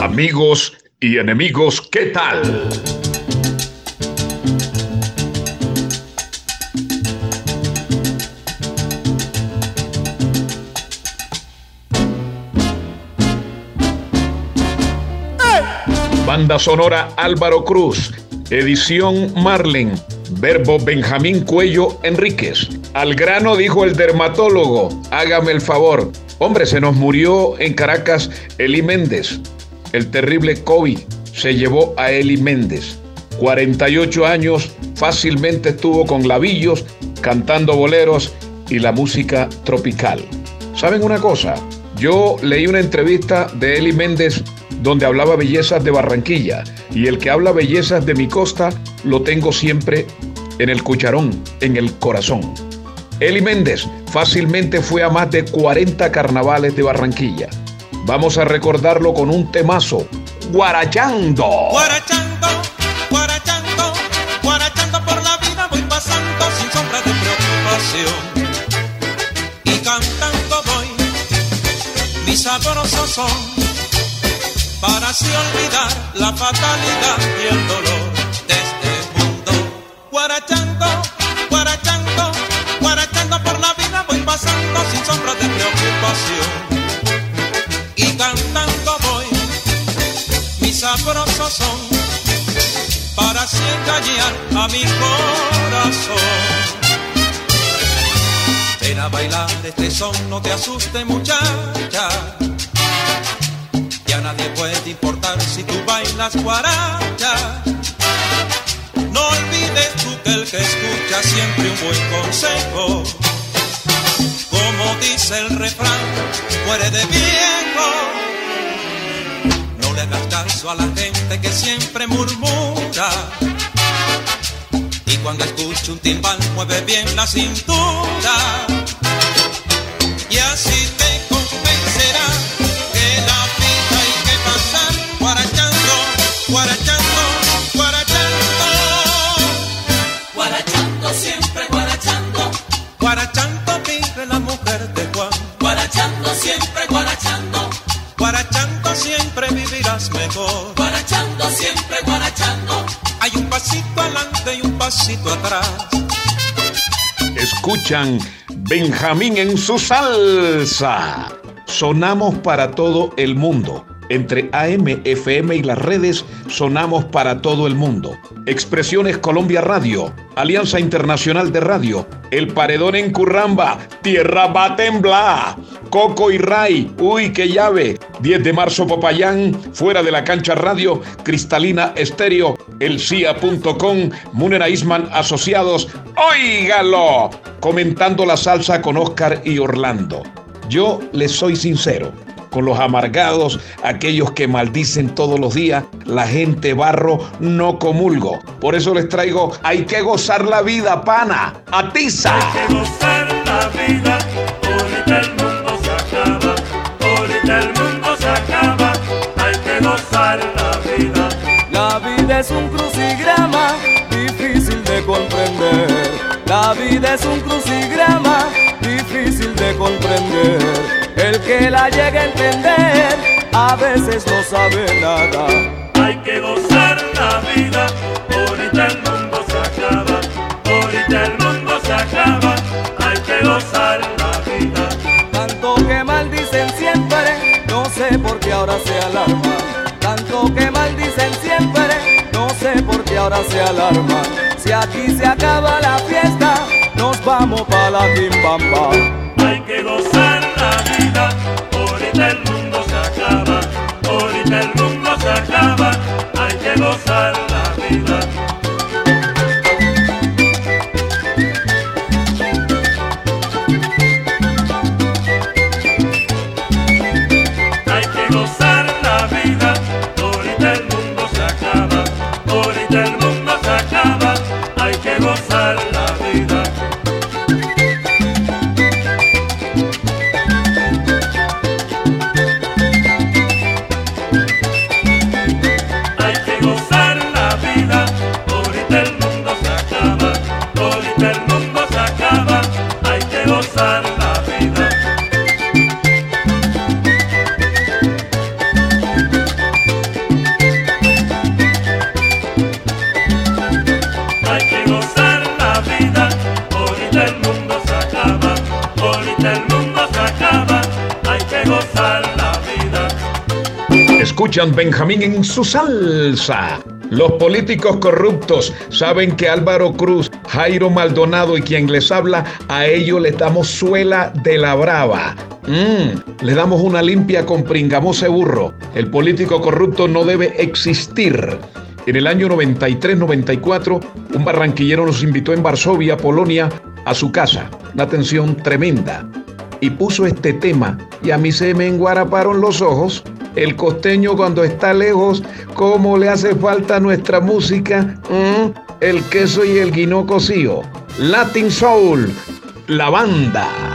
Amigos y enemigos, ¿qué tal? Banda sonora Álvaro Cruz, edición Marlen, verbo Benjamín Cuello Enríquez. Al grano dijo el dermatólogo, hágame el favor. Hombre, se nos murió en Caracas Eli Méndez. El terrible COVID se llevó a Eli Méndez. 48 años, fácilmente estuvo con labillos, cantando boleros y la música tropical. ¿Saben una cosa? Yo leí una entrevista de Eli Méndez donde hablaba bellezas de Barranquilla y el que habla bellezas de mi costa lo tengo siempre en el cucharón, en el corazón. Eli Méndez fácilmente fue a más de 40 carnavales de Barranquilla. Vamos a recordarlo con un temazo, Guarachando. Guarachando, guarachando, guarachando por la vida voy pasando sin sombra de preocupación. Y cantando voy mi sabroso son para así olvidar la fatalidad y el dolor este son, no te asuste muchacha ya nadie puede importar si tú bailas guaracha. No olvides tú que el que escucha siempre un buen consejo. Como dice el refrán, muere de viejo. No le hagas caso a la gente que siempre murmura. Y cuando escucha un timbal, mueve bien la cintura. Benjamín en su salsa. Sonamos para todo el mundo. Entre AM, FM y las redes sonamos para todo el mundo. Expresiones Colombia Radio, Alianza Internacional de Radio, El Paredón en Curramba, Tierra va a temblar, Coco y Ray, uy, qué llave, 10 de marzo Popayán, Fuera de la Cancha Radio, Cristalina Estéreo, elcia.com, Munera Isman Asociados, óigalo, comentando la salsa con Oscar y Orlando. Yo les soy sincero, con los amargados, aquellos que maldicen todos los días, la gente barro, no comulgo. Por eso les traigo, hay que gozar la vida, pana, atiza. que gozar la vida, ahorita el mundo se acaba, ahorita el mundo se acaba, hay que gozar la vida. La vida es un crucigrama difícil de comprender. La vida es un crucigrama difícil de comprender. El que la llega a entender a veces no sabe nada. Hay que gozar la vida, ahorita el mundo se acaba, ahorita el mundo se acaba, hay que gozar la vida. Tanto que maldicen siempre, no sé por qué ahora se alarma. Tanto que maldicen siempre, no sé por qué ahora se alarma. Si aquí se acaba la fiesta, nos vamos para la quimbamba. Hay que gozar la vida, escuchan Benjamín en su salsa. Los políticos corruptos saben que Álvaro Cruz, Jairo Maldonado y quien les habla, a ellos les damos suela de la brava. Mm, le damos una limpia con pringamose burro. El político corrupto no debe existir. En el año 93-94, un barranquillero nos invitó en Varsovia, Polonia, a su casa. Una atención tremenda. Y puso este tema y a mí se me enguaraparon los ojos. El costeño cuando está lejos, ¿cómo le hace falta nuestra música? Mm, el queso y el guinó cocido. Latin Soul, la banda.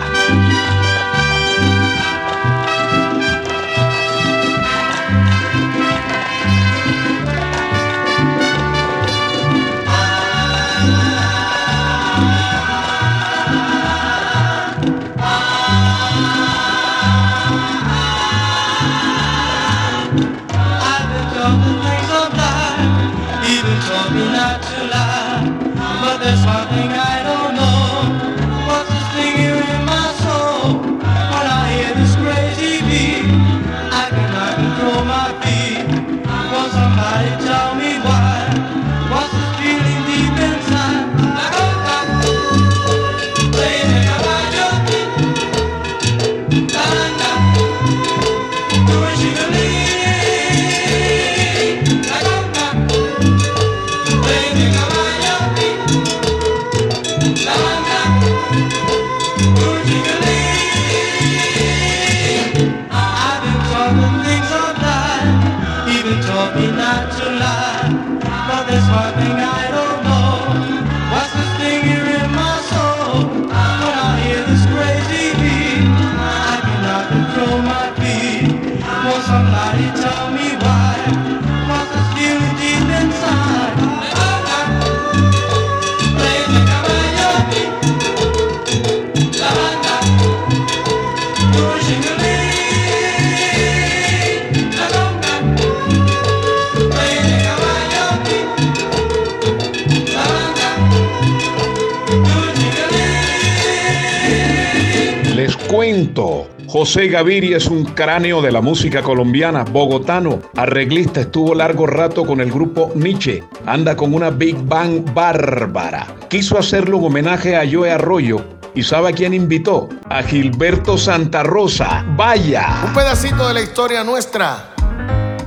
José Gaviria es un cráneo de la música colombiana, bogotano, arreglista, estuvo largo rato con el grupo Nietzsche, anda con una Big Bang bárbara. Quiso hacerle un homenaje a Joe Arroyo y ¿sabe a quién invitó? A Gilberto Santa Rosa. Vaya. Un pedacito de la historia nuestra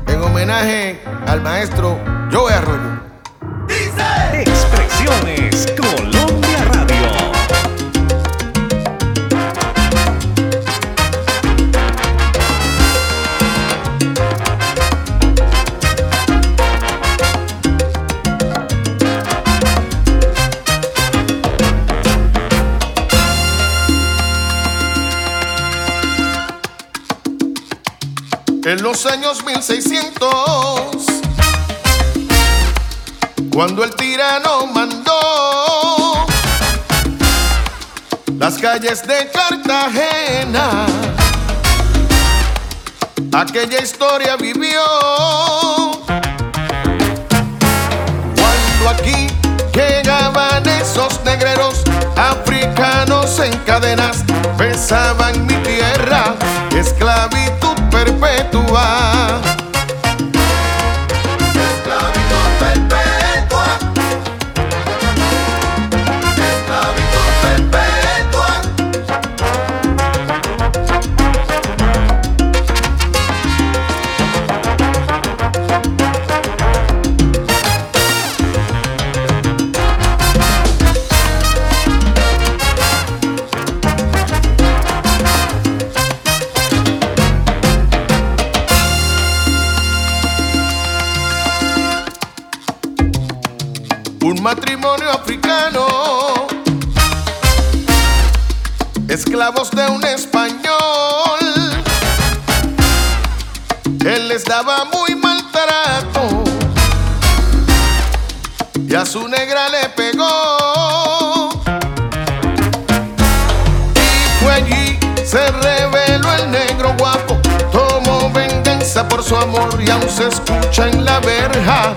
en homenaje al maestro Joe Arroyo. Expresiones Colombia En los años 1600, cuando el tirano mandó las calles de Cartagena, aquella historia vivió. Cuando aquí llegaban esos negreros africanos en cadenas, besaban mi tierra, esclavitud água su negra le pegó. Y fue allí, se reveló el negro guapo, tomó venganza por su amor y aún se escucha en la verja.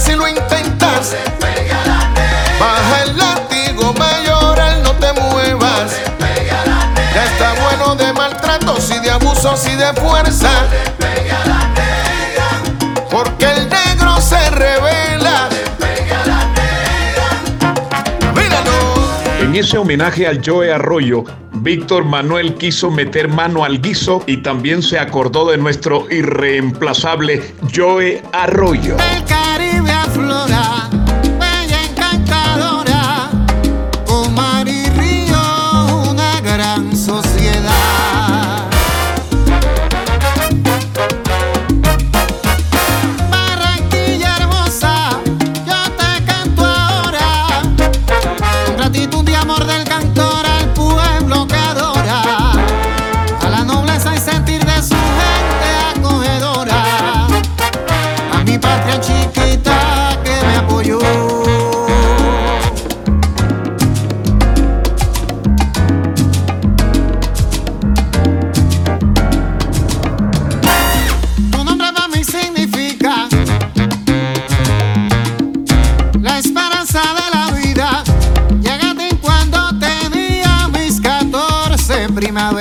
si lo intentas. Baja el látigo, mayoral, no te muevas. Ya está bueno de maltratos y de abusos y de fuerza. Porque el negro se revela. En ese homenaje al Joe Arroyo, Víctor Manuel quiso meter mano al guiso y también se acordó de nuestro irreemplazable Joe Arroyo. El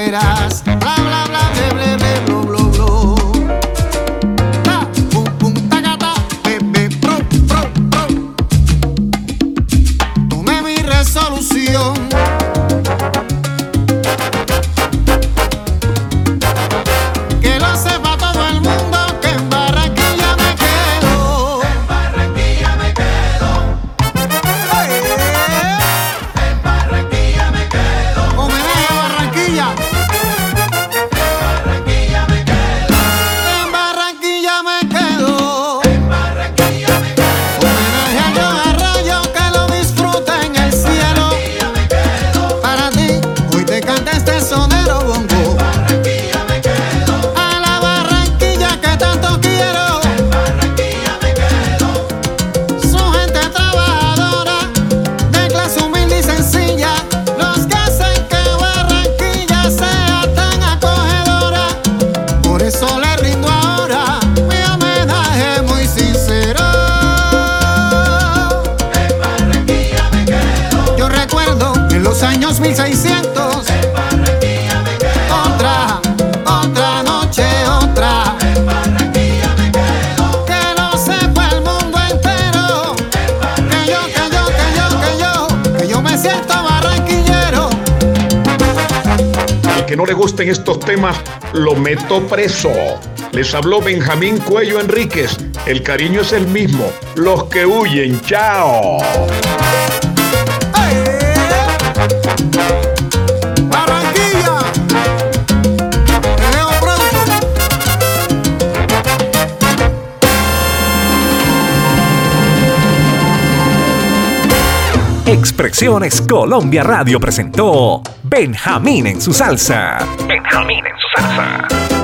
esperar. gusten estos temas, lo meto preso. Les habló Benjamín Cuello Enríquez. El cariño es el mismo. Los que huyen, chao. Expresiones Colombia Radio presentó Benjamín en su salsa. Benjamín en su salsa.